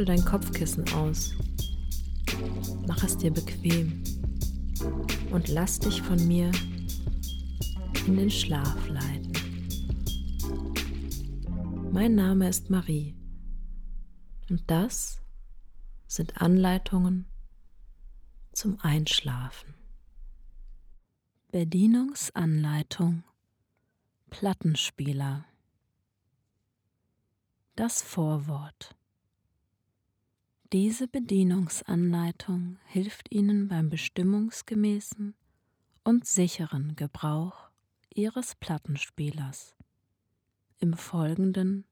Schüttel dein Kopfkissen aus. Mach es dir bequem und lass dich von mir in den Schlaf leiten. Mein Name ist Marie und das sind Anleitungen zum Einschlafen. Bedienungsanleitung Plattenspieler Das Vorwort Diese Bedienungsanleitung hilft Ihnen beim bestimmungsgemäßen und sicheren Gebrauch Ihres Plattenspielers. Im Folgenden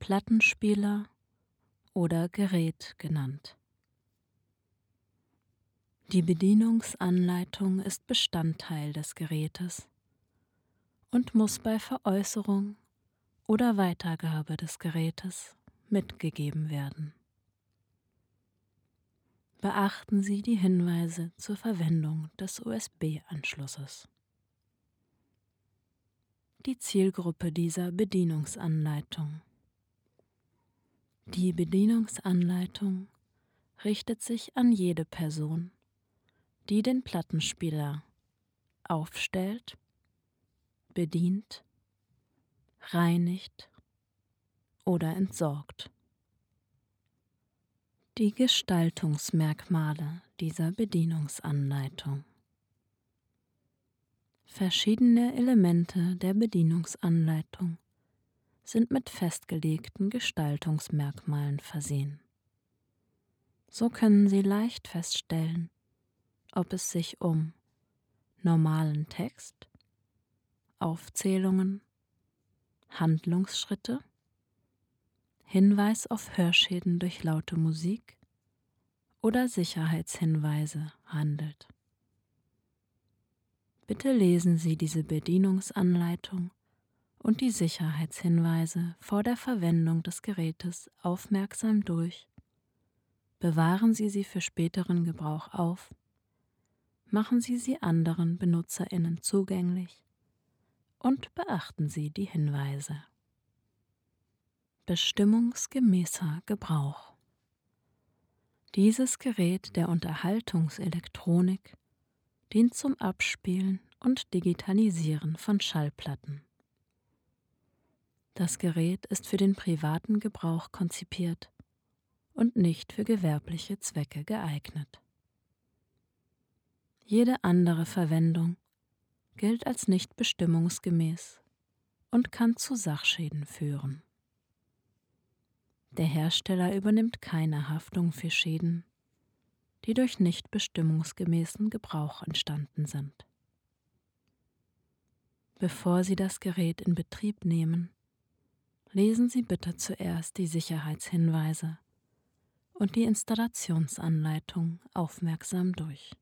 Plattenspieler oder Gerät genannt. Die Bedienungsanleitung ist Bestandteil des Gerätes und muss bei Veräußerung oder Weitergabe des Gerätes mitgegeben werden. Beachten Sie die Hinweise zur Verwendung des USB-Anschlusses. Die Zielgruppe dieser Bedienungsanleitung. Die Bedienungsanleitung richtet sich an jede Person, die den Plattenspieler aufstellt, bedient, reinigt oder entsorgt. Die Gestaltungsmerkmale dieser Bedienungsanleitung. Verschiedene Elemente der Bedienungsanleitung sind mit festgelegten Gestaltungsmerkmalen versehen. So können Sie leicht feststellen, ob es sich um normalen Text, Aufzählungen, Handlungsschritte, Hinweis auf Hörschäden durch laute Musik oder Sicherheitshinweise handelt. Bitte lesen Sie diese Bedienungsanleitung und die Sicherheitshinweise vor der Verwendung des Gerätes aufmerksam durch, bewahren Sie sie für späteren Gebrauch auf machen Sie sie anderen Benutzerinnen zugänglich und beachten Sie die Hinweise. Bestimmungsgemäßer Gebrauch Dieses Gerät der Unterhaltungselektronik dient zum Abspielen und Digitalisieren von Schallplatten. Das Gerät ist für den privaten Gebrauch konzipiert und nicht für gewerbliche Zwecke geeignet. Jede andere Verwendung gilt als nicht bestimmungsgemäß und kann zu Sachschäden führen. Der Hersteller übernimmt keine Haftung für Schäden, die durch nicht bestimmungsgemäßen Gebrauch entstanden sind. Bevor Sie das Gerät in Betrieb nehmen, lesen Sie bitte zuerst die Sicherheitshinweise und die Installationsanleitung aufmerksam durch.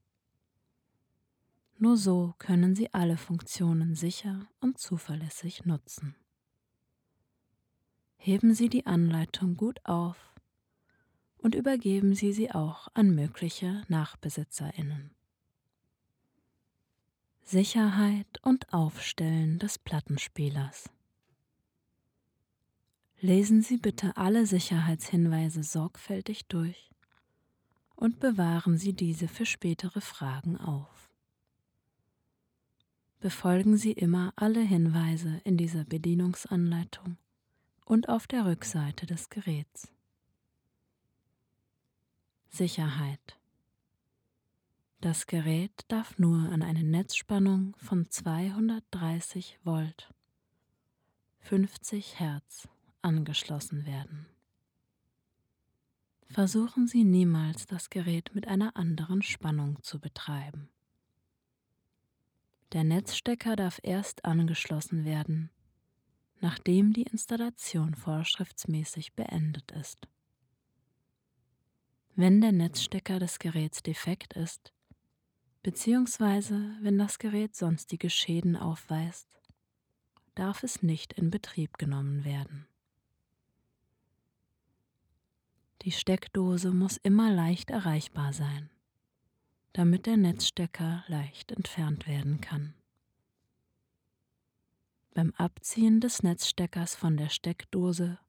Nur so können Sie alle Funktionen sicher und zuverlässig nutzen. Heben Sie die Anleitung gut auf und übergeben Sie sie auch an mögliche Nachbesitzerinnen. Sicherheit und Aufstellen des Plattenspielers. Lesen Sie bitte alle Sicherheitshinweise sorgfältig durch und bewahren Sie diese für spätere Fragen auf befolgen Sie immer alle Hinweise in dieser Bedienungsanleitung und auf der Rückseite des Geräts. Sicherheit. Das Gerät darf nur an eine Netzspannung von 230 Volt 50 Hertz angeschlossen werden. Versuchen Sie niemals das Gerät mit einer anderen Spannung zu betreiben. Der Netzstecker darf erst angeschlossen werden, nachdem die Installation vorschriftsmäßig beendet ist. Wenn der Netzstecker des Geräts defekt ist, beziehungsweise wenn das Gerät sonstige Schäden aufweist, darf es nicht in Betrieb genommen werden. Die Steckdose muss immer leicht erreichbar sein damit der Netzstecker leicht entfernt werden kann. Beim Abziehen des Netzsteckers von der Steckdose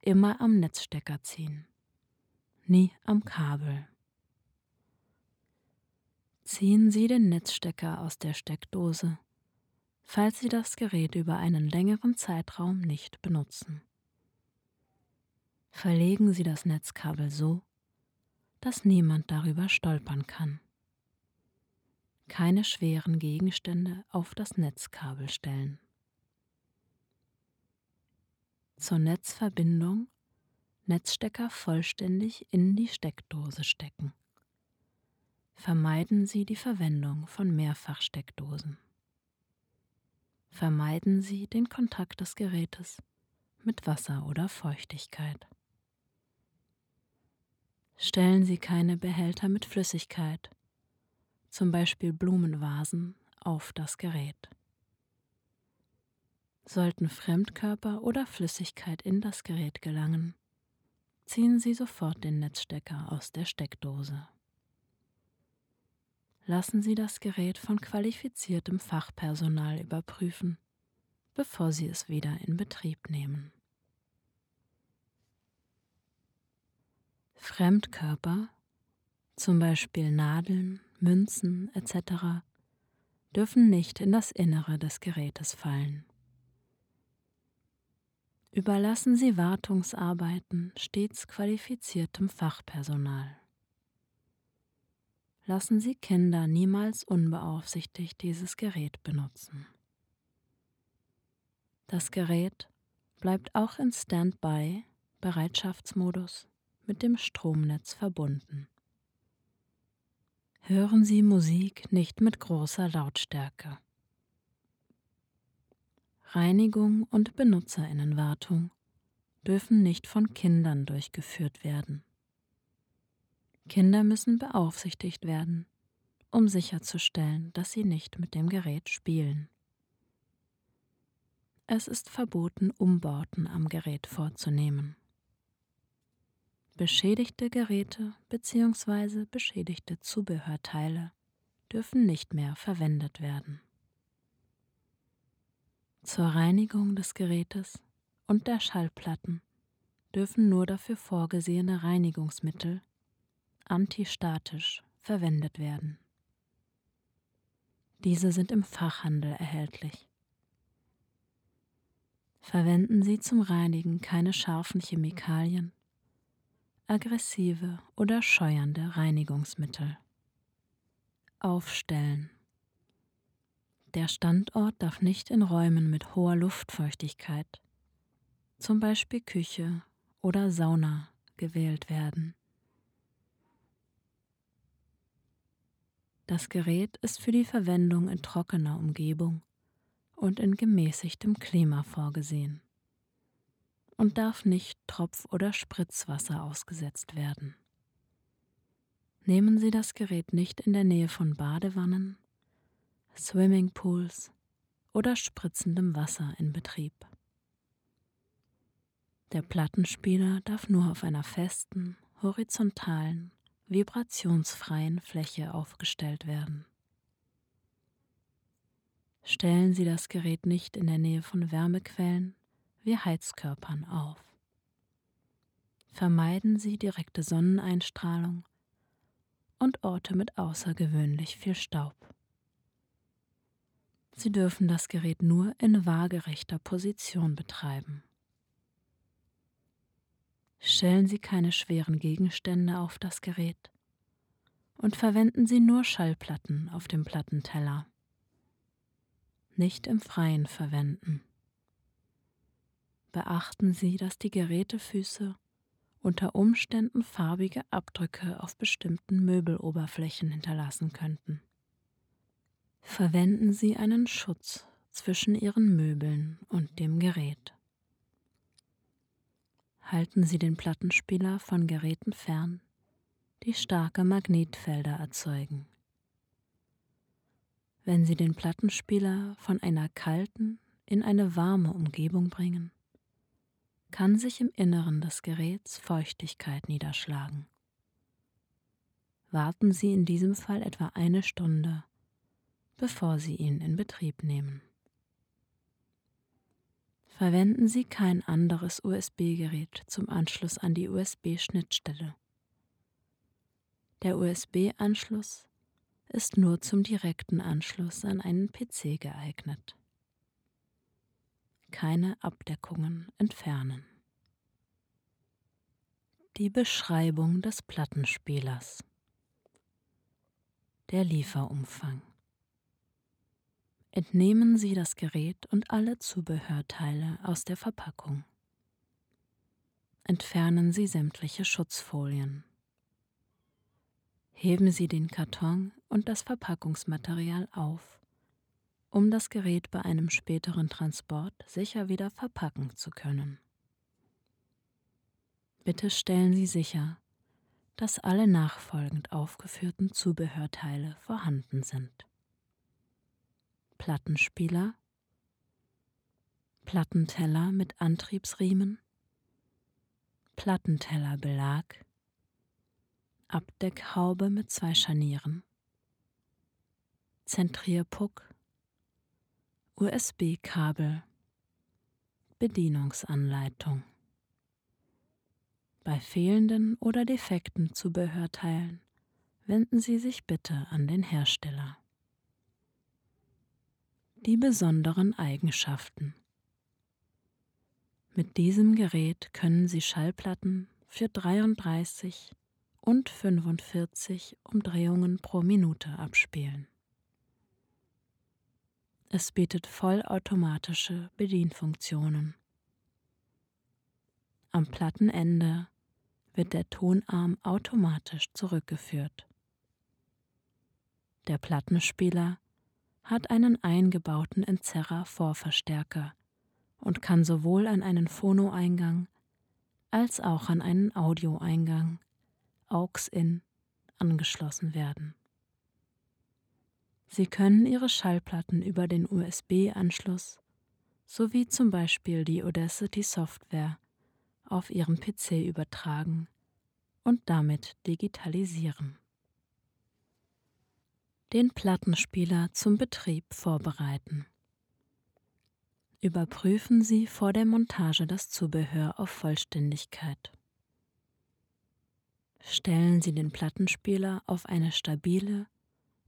immer am Netzstecker ziehen. nie am Kabel. Ziehen Sie den Netzstecker aus der Steckdose, falls Sie das Gerät über einen längeren Zeitraum nicht benutzen. Verlegen Sie das Netzkabel so, dass niemand darüber stolpern kann. Keine schweren Gegenstände auf das Netzkabel stellen. Zur Netzverbindung Netzstecker vollständig in die Steckdose stecken. Vermeiden Sie die Verwendung von Mehrfachsteckdosen. Vermeiden Sie den Kontakt des Gerätes mit Wasser oder Feuchtigkeit. Stellen Sie keine Behälter mit Flüssigkeit, zum Beispiel Blumenvasen, auf das Gerät. Sollten Fremdkörper oder Flüssigkeit in das Gerät gelangen, ziehen Sie sofort den Netzstecker aus der Steckdose. Lassen Sie das Gerät von qualifiziertem Fachpersonal überprüfen, bevor Sie es wieder in Betrieb nehmen. Fremdkörper, zum Beispiel Nadeln, Münzen etc., dürfen nicht in das Innere des Gerätes fallen. Überlassen Sie Wartungsarbeiten stets qualifiziertem Fachpersonal. Lassen Sie Kinder niemals unbeaufsichtigt dieses Gerät benutzen. Das Gerät bleibt auch in Standby Bereitschaftsmodus mit dem Stromnetz verbunden. Hören Sie Musik nicht mit großer Lautstärke. Reinigung und Benutzerinnenwartung dürfen nicht von Kindern durchgeführt werden. Kinder müssen beaufsichtigt werden, um sicherzustellen, dass sie nicht mit dem Gerät spielen. Es ist verboten, Umbauten am Gerät vorzunehmen. Beschädigte Geräte bzw. beschädigte Zubehörteile dürfen nicht mehr verwendet werden. Zur Reinigung des Gerätes und der Schallplatten dürfen nur dafür vorgesehene Reinigungsmittel antistatisch verwendet werden. Diese sind im Fachhandel erhältlich. Verwenden Sie zum Reinigen keine scharfen Chemikalien, aggressive oder scheuernde Reinigungsmittel. Aufstellen der Standort darf nicht in Räumen mit hoher Luftfeuchtigkeit, zum Beispiel Küche oder Sauna, gewählt werden. Das Gerät ist für die Verwendung in trockener Umgebung und in gemäßigtem Klima vorgesehen und darf nicht Tropf- oder Spritzwasser ausgesetzt werden. Nehmen Sie das Gerät nicht in der Nähe von Badewannen Swimmingpools oder spritzendem Wasser in Betrieb. Der Plattenspieler darf nur auf einer festen, horizontalen, vibrationsfreien Fläche aufgestellt werden. Stellen Sie das Gerät nicht in der Nähe von Wärmequellen wie Heizkörpern auf. Vermeiden Sie direkte Sonneneinstrahlung und Orte mit außergewöhnlich viel Staub. Sie dürfen das Gerät nur in waagerechter Position betreiben. Stellen Sie keine schweren Gegenstände auf das Gerät und verwenden Sie nur Schallplatten auf dem Plattenteller. Nicht im Freien verwenden. Beachten Sie, dass die Gerätefüße unter Umständen farbige Abdrücke auf bestimmten Möbeloberflächen hinterlassen könnten verwenden Sie einen Schutz zwischen Ihren Möbeln und dem Gerät. Halten Sie den Plattenspieler von Geräten fern, die starke Magnetfelder erzeugen. Wenn Sie den Plattenspieler von einer kalten in eine warme Umgebung bringen, kann sich im Inneren des Geräts Feuchtigkeit niederschlagen. Warten Sie in diesem Fall etwa eine Stunde bevor Sie ihn in Betrieb nehmen. Verwenden Sie kein anderes USB-Gerät zum Anschluss an die USB-Schnittstelle Der USB-Anschluss ist nur zum direkten Anschluss an einen PC geeignet. Keine Abdeckungen entfernen. Die Beschreibung des Plattenspielers. Der Lieferumfang. Entnehmen Sie das Gerät und alle Zubehörteile aus der Verpackung. Entfernen Sie sämtliche Schutzfolien. Heben Sie den Karton und das Verpackungsmaterial auf, um das Gerät bei einem späteren Transport sicher wieder verpacken zu können. Bitte stellen Sie sicher, dass alle nachfolgend aufgeführten Zubehörteile vorhanden sind. Plattenspieler, Plattenteller mit Antriebsriemen, Plattentellerbelag, Abdeckhaube mit zwei Scharnieren, Zentrierpuck, USB-Kabel, Bedienungsanleitung. Bei fehlenden oder defekten Zubehörteilen wenden Sie sich bitte an den Hersteller. Die besonderen Eigenschaften. Mit diesem Gerät können Sie Schallplatten für 33 und 45 Umdrehungen pro Minute abspielen. Es bietet vollautomatische Bedienfunktionen. Am Plattenende wird der Tonarm automatisch zurückgeführt. Der Plattenspieler hat einen eingebauten Entzerrer-Vorverstärker und kann sowohl an einen Phono-Eingang als auch an einen Audioeingang AUX-In angeschlossen werden. Sie können Ihre Schallplatten über den USB-Anschluss sowie zum Beispiel die Audacity Software auf Ihren PC übertragen und damit digitalisieren. Den Plattenspieler zum Betrieb vorbereiten. Überprüfen Sie vor der Montage das Zubehör auf Vollständigkeit. Stellen Sie den Plattenspieler auf eine stabile,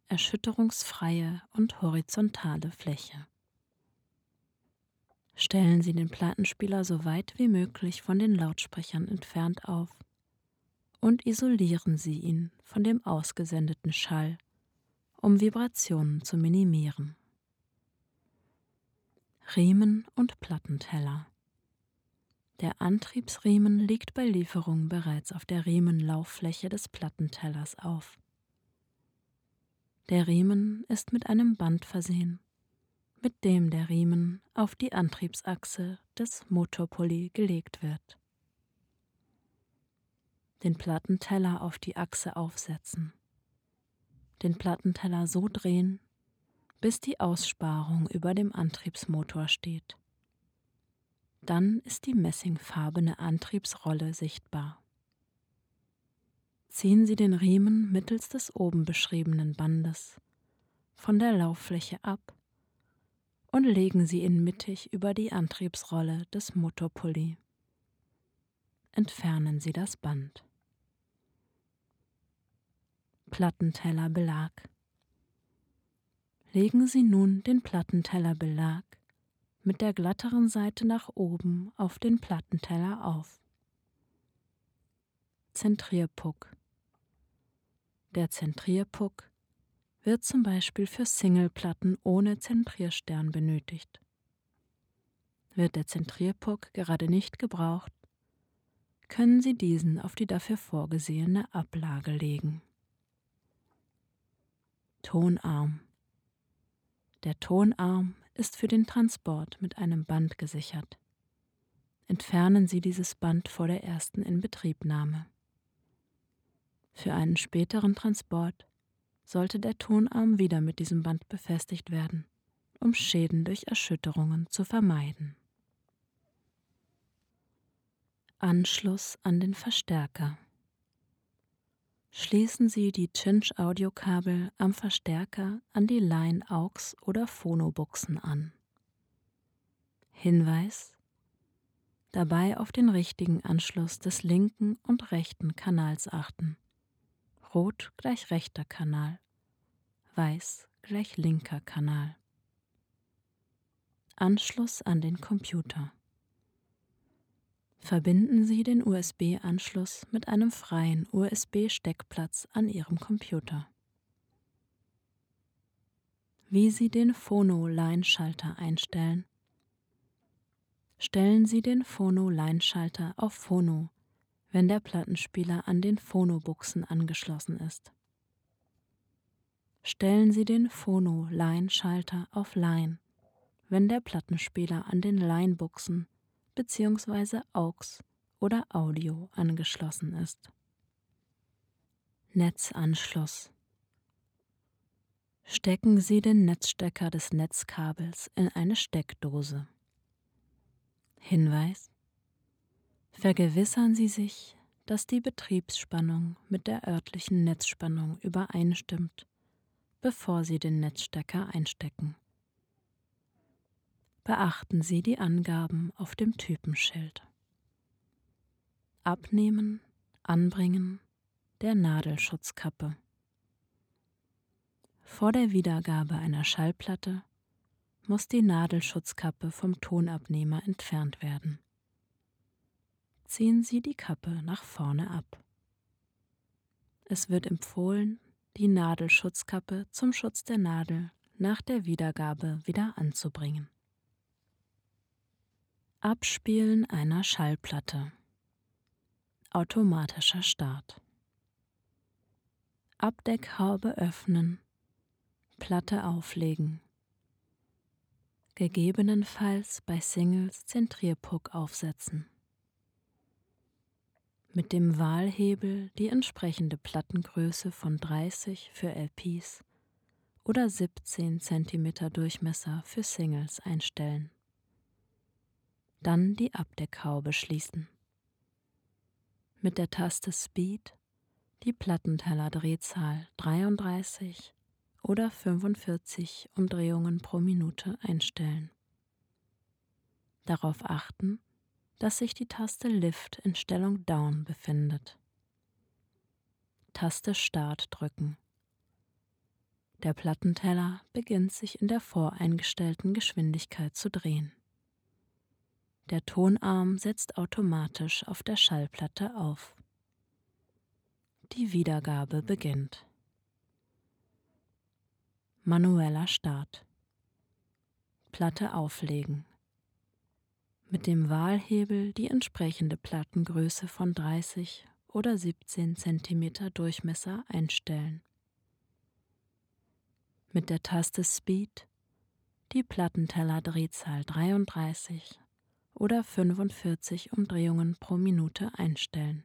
erschütterungsfreie und horizontale Fläche. Stellen Sie den Plattenspieler so weit wie möglich von den Lautsprechern entfernt auf und isolieren Sie ihn von dem ausgesendeten Schall, um Vibrationen zu minimieren. Riemen und Plattenteller. Der Antriebsriemen liegt bei Lieferung bereits auf der Riemenlauffläche des Plattentellers auf. Der Riemen ist mit einem Band versehen, mit dem der Riemen auf die Antriebsachse des Motorpulli gelegt wird. Den Plattenteller auf die Achse aufsetzen. Den Plattenteller so drehen, bis die Aussparung über dem Antriebsmotor steht. Dann ist die messingfarbene Antriebsrolle sichtbar. Ziehen Sie den Riemen mittels des oben beschriebenen Bandes von der Lauffläche ab und legen Sie ihn mittig über die Antriebsrolle des Motorpulli. Entfernen Sie das Band. Plattentellerbelag Legen Sie nun den Plattentellerbelag mit der glatteren Seite nach oben auf den Plattenteller auf. Zentrierpuck. Der Zentrierpuck wird zum Beispiel für Singleplatten ohne Zentrierstern benötigt. Wird der Zentrierpuck gerade nicht gebraucht, können Sie diesen auf die dafür vorgesehene Ablage legen. Tonarm der Tonarm ist für den Transport mit einem Band gesichert. Entfernen Sie dieses Band vor der ersten Inbetriebnahme. Für einen späteren Transport sollte der Tonarm wieder mit diesem Band befestigt werden, um Schäden durch Erschütterungen zu vermeiden. Anschluss an den Verstärker Schließen Sie die Cinch-Audiokabel am Verstärker an die Line AUX oder Phono-Buchsen an. Hinweis dabei auf den richtigen Anschluss des linken und rechten Kanals achten. Rot gleich rechter Kanal, Weiß gleich linker Kanal. Anschluss an den Computer. Verbinden Sie den USB-Anschluss mit einem freien USB-Steckplatz an Ihrem Computer. Wie Sie den Phono-Line-Schalter einstellen. Stellen Sie den Phono-Line-Schalter auf Phono, wenn der Plattenspieler an den Phonobuchsen angeschlossen ist. Stellen Sie den Phono-Line-Schalter auf Line, wenn der Plattenspieler an den Line-Buchsen bzw. AUX oder Audio angeschlossen ist. Netzanschluss Stecken Sie den Netzstecker des Netzkabels in eine Steckdose. Hinweis Vergewissern Sie sich, dass die Betriebsspannung mit der örtlichen Netzspannung übereinstimmt, bevor Sie den Netzstecker einstecken. Beachten Sie die Angaben auf dem Typenschild. Abnehmen, Anbringen der Nadelschutzkappe. Vor der Wiedergabe einer Schallplatte muss die Nadelschutzkappe vom Tonabnehmer entfernt werden. Ziehen Sie die Kappe nach vorne ab. Es wird empfohlen, die Nadelschutzkappe zum Schutz der Nadel nach der Wiedergabe wieder anzubringen. Abspielen einer Schallplatte. Automatischer Start. Abdeckhaube öffnen Platte auflegen. Gegebenenfalls bei Singles Zentrierpuck aufsetzen. Mit dem Wahlhebel die entsprechende Plattengröße von 30 für LPs oder 17 cm Durchmesser für Singles einstellen. Dann die Abdeckhaube schließen. Mit der Taste Speed die Plattentellerdrehzahl 33 oder 45 Umdrehungen pro Minute einstellen. Darauf achten, dass sich die Taste Lift in Stellung Down befindet. Taste Start drücken. Der Plattenteller beginnt sich in der voreingestellten Geschwindigkeit zu drehen. Der Tonarm setzt automatisch auf der Schallplatte auf. Die Wiedergabe beginnt manueller Start. Platte auflegen. Mit dem Wahlhebel die entsprechende Plattengröße von 30 oder 17 cm Durchmesser einstellen. Mit der Taste Speed die Plattentellerdrehzahl 33 oder 45 Umdrehungen pro Minute einstellen.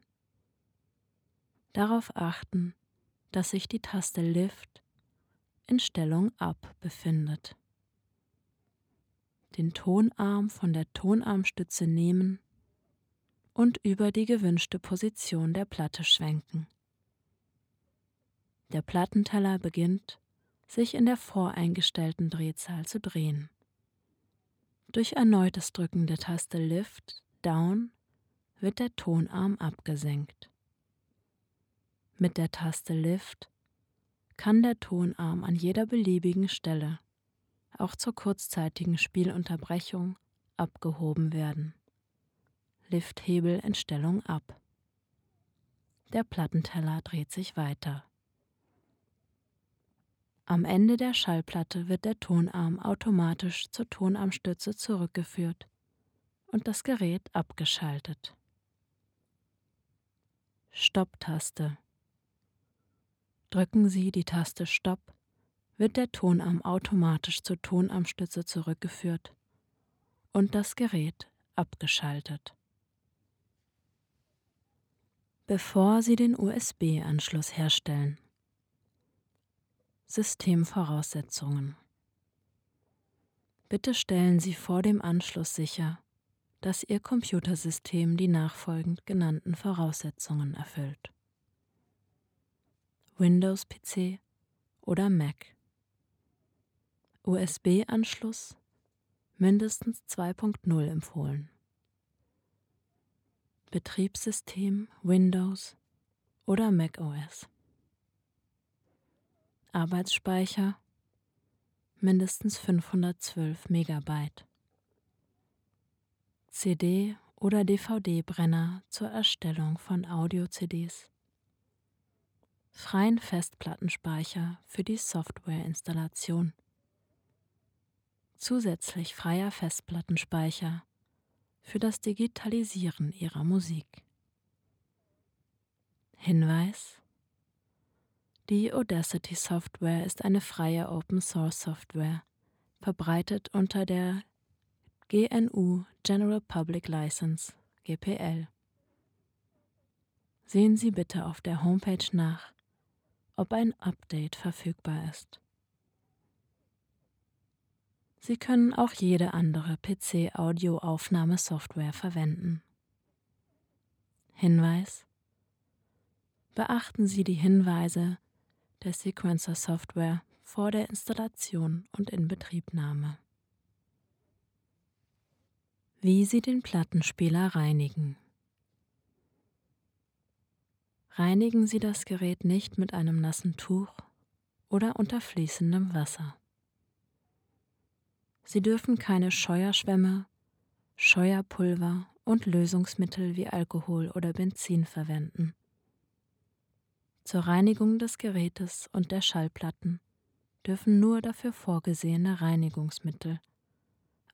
Darauf achten, dass sich die Taste Lift in Stellung ab befindet. Den Tonarm von der Tonarmstütze nehmen und über die gewünschte Position der Platte schwenken. Der Plattenteller beginnt, sich in der voreingestellten Drehzahl zu drehen. Durch erneutes Drücken der Taste Lift Down wird der Tonarm abgesenkt. Mit der Taste Lift kann der Tonarm an jeder beliebigen Stelle, auch zur kurzzeitigen Spielunterbrechung, abgehoben werden. Lifthebel in Stellung ab. Der Plattenteller dreht sich weiter. Am Ende der Schallplatte wird der Tonarm automatisch zur Tonarmstütze zurückgeführt und das Gerät abgeschaltet. Stopptaste Drücken Sie die Taste Stopp, wird der Tonarm automatisch zur Tonarmstütze zurückgeführt und das Gerät abgeschaltet. Bevor Sie den USB-Anschluss herstellen. Systemvoraussetzungen. Bitte stellen Sie vor dem Anschluss sicher, dass Ihr Computersystem die nachfolgend genannten Voraussetzungen erfüllt. Windows-PC oder Mac. USB-Anschluss mindestens 2.0 empfohlen. Betriebssystem Windows oder Mac OS. Arbeitsspeicher mindestens 512 Megabyte. CD oder DVD-Brenner zur Erstellung von Audio-CDs. Freien Festplattenspeicher für die Softwareinstallation. Zusätzlich freier Festplattenspeicher für das Digitalisieren ihrer Musik. Hinweis Die Audacity Software ist eine freie Open Source Software, verbreitet unter der GNU General Public License GPL. Sehen Sie bitte auf der Homepage nach, ob ein Update verfügbar ist. Sie können auch jede andere PC-Audio-Aufnahmesoftware verwenden. Hinweis Beachten Sie die Hinweise der Sequencer-Software vor der Installation und Inbetriebnahme wie Sie den Plattenspieler reinigen. Reinigen Sie das Gerät nicht mit einem nassen Tuch oder unter fließendem Wasser. Sie dürfen keine Scheuerschwämme, Scheuerpulver und Lösungsmittel wie Alkohol oder Benzin verwenden. Zur Reinigung des Gerätes und der Schallplatten dürfen nur dafür vorgesehene Reinigungsmittel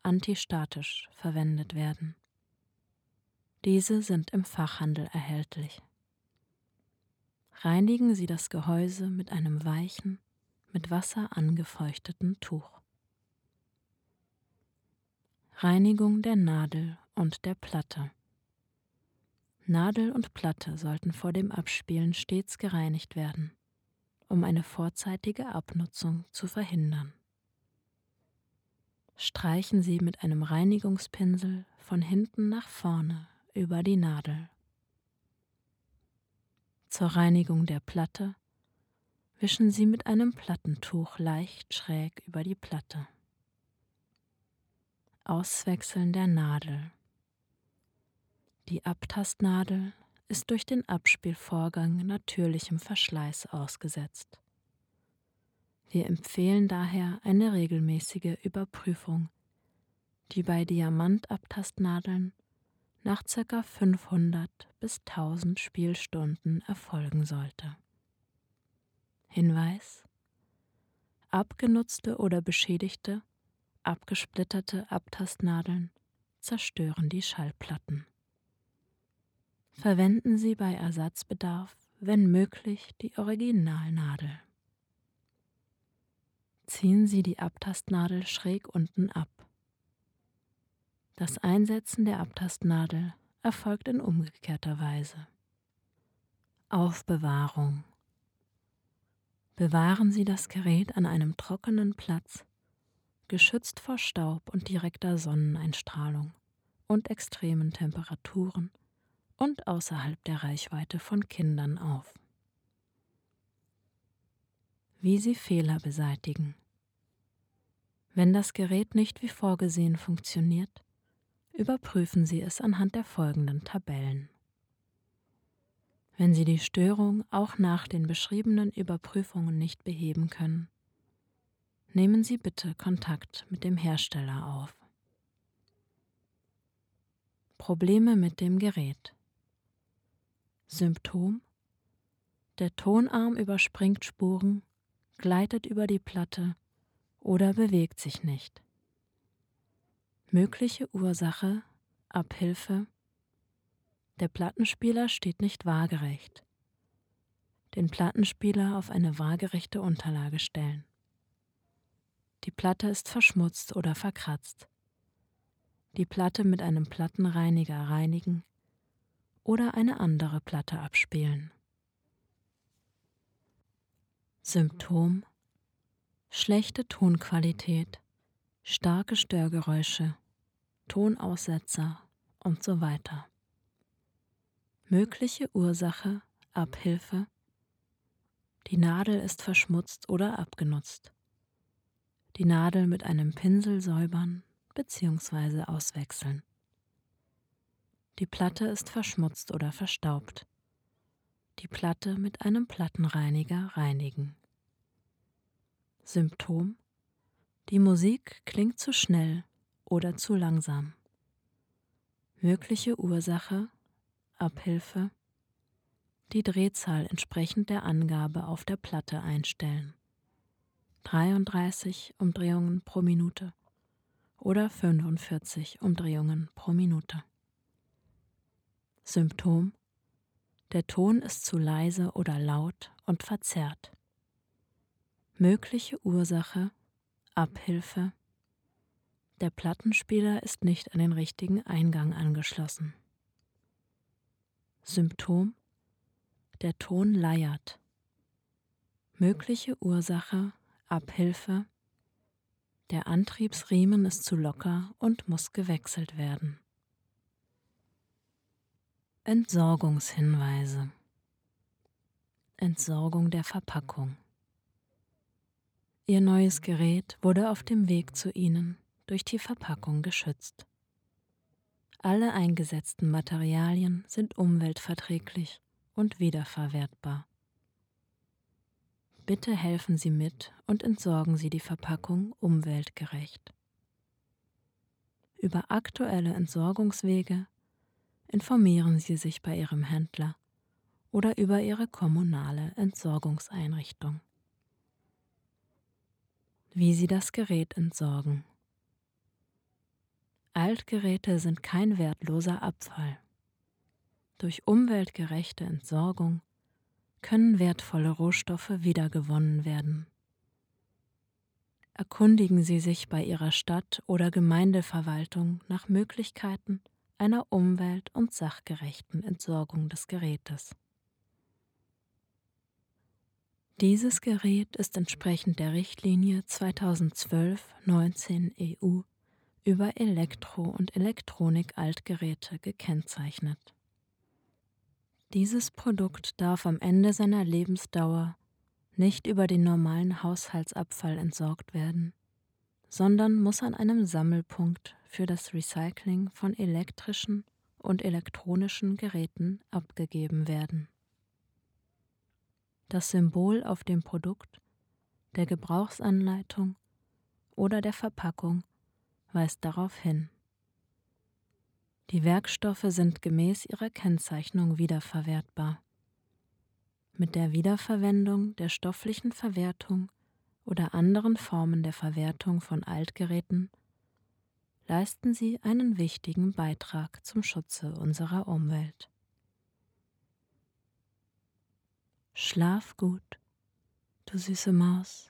antistatisch verwendet werden. Diese sind im Fachhandel erhältlich. Reinigen Sie das Gehäuse mit einem weichen, mit Wasser angefeuchteten Tuch. Reinigung der Nadel und der Platte. Nadel und Platte sollten vor dem Abspielen stets gereinigt werden, um eine vorzeitige Abnutzung zu verhindern streichen Sie mit einem Reinigungspinsel von hinten nach vorne über die Nadel. Zur Reinigung der Platte wischen Sie mit einem Plattentuch leicht schräg über die Platte. Auswechseln der Nadel. Die Abtastnadel ist durch den Abspielvorgang natürlichem Verschleiß ausgesetzt. Wir empfehlen daher eine regelmäßige Überprüfung, die bei Diamantabtastnadeln nach ca. 500 bis 1000 Spielstunden erfolgen sollte. Hinweis Abgenutzte oder beschädigte, abgesplitterte Abtastnadeln zerstören die Schallplatten. Verwenden Sie bei Ersatzbedarf, wenn möglich, die Originalnadel ziehen Sie die Abtastnadel schräg unten ab. Das Einsetzen der Abtastnadel erfolgt in umgekehrter Weise. Aufbewahrung. Bewahren Sie das Gerät an einem trockenen Platz, geschützt vor Staub und direkter Sonneneinstrahlung und extremen Temperaturen und außerhalb der Reichweite von Kindern auf wie Sie Fehler beseitigen. Wenn das Gerät nicht wie vorgesehen funktioniert, überprüfen Sie es anhand der folgenden Tabellen. Wenn Sie die Störung auch nach den beschriebenen Überprüfungen nicht beheben können, nehmen Sie bitte Kontakt mit dem Hersteller auf. Probleme mit dem Gerät. Symptom Der Tonarm überspringt Spuren gleitet über die Platte oder bewegt sich nicht. Mögliche Ursache, Abhilfe. Der Plattenspieler steht nicht waagerecht. Den Plattenspieler auf eine waagerechte Unterlage stellen. Die Platte ist verschmutzt oder verkratzt. Die Platte mit einem Plattenreiniger reinigen oder eine andere Platte abspielen. Symptom schlechte Tonqualität, starke Störgeräusche, Tonaussetzer und so weiter. Mögliche Ursache, Abhilfe. Die Nadel ist verschmutzt oder abgenutzt. Die Nadel mit einem Pinsel säubern bzw. auswechseln. Die Platte ist verschmutzt oder verstaubt. Die Platte mit einem Plattenreiniger reinigen. Symptom Die Musik klingt zu schnell oder zu langsam. Mögliche Ursache Abhilfe die Drehzahl entsprechend der Angabe auf der Platte einstellen. 33 Umdrehungen pro Minute oder 45 Umdrehungen pro Minute. Symptom Der Ton ist zu leise oder laut und verzerrt. Mögliche Ursache Abhilfe Der Plattenspieler ist nicht an den richtigen Eingang angeschlossen. Symptom Der Ton leiert. Mögliche Ursache Abhilfe Der Antriebsriemen ist zu locker und muss gewechselt werden. Entsorgungshinweise Entsorgung der Verpackung Ihr neues Gerät wurde auf dem Weg zu Ihnen durch die Verpackung geschützt. Alle eingesetzten Materialien sind umweltverträglich und wiederverwertbar. Bitte helfen Sie mit und entsorgen Sie die Verpackung umweltgerecht. Über aktuelle Entsorgungswege informieren Sie sich bei Ihrem Händler oder über Ihre kommunale Entsorgungseinrichtung wie Sie das Gerät entsorgen. Altgeräte sind kein wertloser Abfall. Durch umweltgerechte Entsorgung können wertvolle Rohstoffe wiedergewonnen werden. Erkundigen Sie sich bei Ihrer Stadt- oder Gemeindeverwaltung nach Möglichkeiten einer umwelt- und sachgerechten Entsorgung des Gerätes. Dieses Gerät ist entsprechend der Richtlinie 2012-19 EU über Elektro- und Elektronik-Altgeräte gekennzeichnet. Dieses Produkt darf am Ende seiner Lebensdauer nicht über den normalen Haushaltsabfall entsorgt werden, sondern muss an einem Sammelpunkt für das Recycling von elektrischen und elektronischen Geräten abgegeben werden. Das Symbol auf dem Produkt, der Gebrauchsanleitung oder der Verpackung weist darauf hin. Die Werkstoffe sind gemäß ihrer Kennzeichnung wiederverwertbar. Mit der Wiederverwendung, der stofflichen Verwertung oder anderen Formen der Verwertung von Altgeräten leisten sie einen wichtigen Beitrag zum Schutze unserer Umwelt. Schlaf gut, du süße Maus.